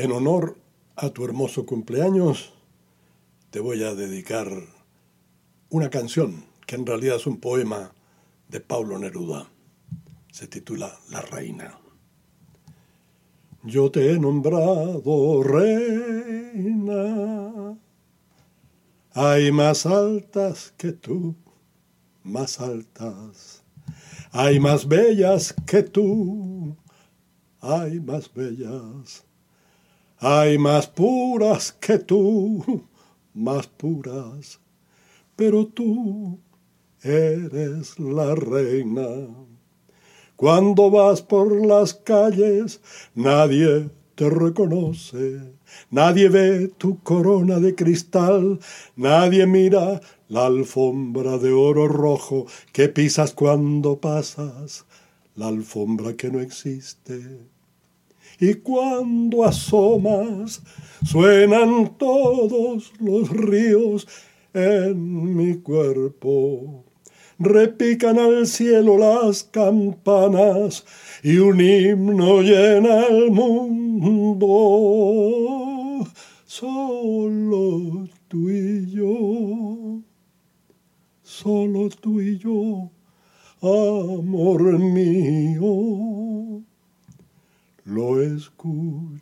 En honor a tu hermoso cumpleaños, te voy a dedicar una canción que en realidad es un poema de Pablo Neruda. Se titula La Reina. Yo te he nombrado reina. Hay más altas que tú, más altas. Hay más bellas que tú, hay más bellas. Hay más puras que tú, más puras. Pero tú eres la reina. Cuando vas por las calles, nadie te reconoce, nadie ve tu corona de cristal, nadie mira la alfombra de oro rojo que pisas cuando pasas, la alfombra que no existe. Y cuando asomas, suenan todos los ríos en mi cuerpo repican al cielo las campanas y un himno llena el mundo. Solo tú y yo, solo tú y yo, amor mío, lo escuchamos.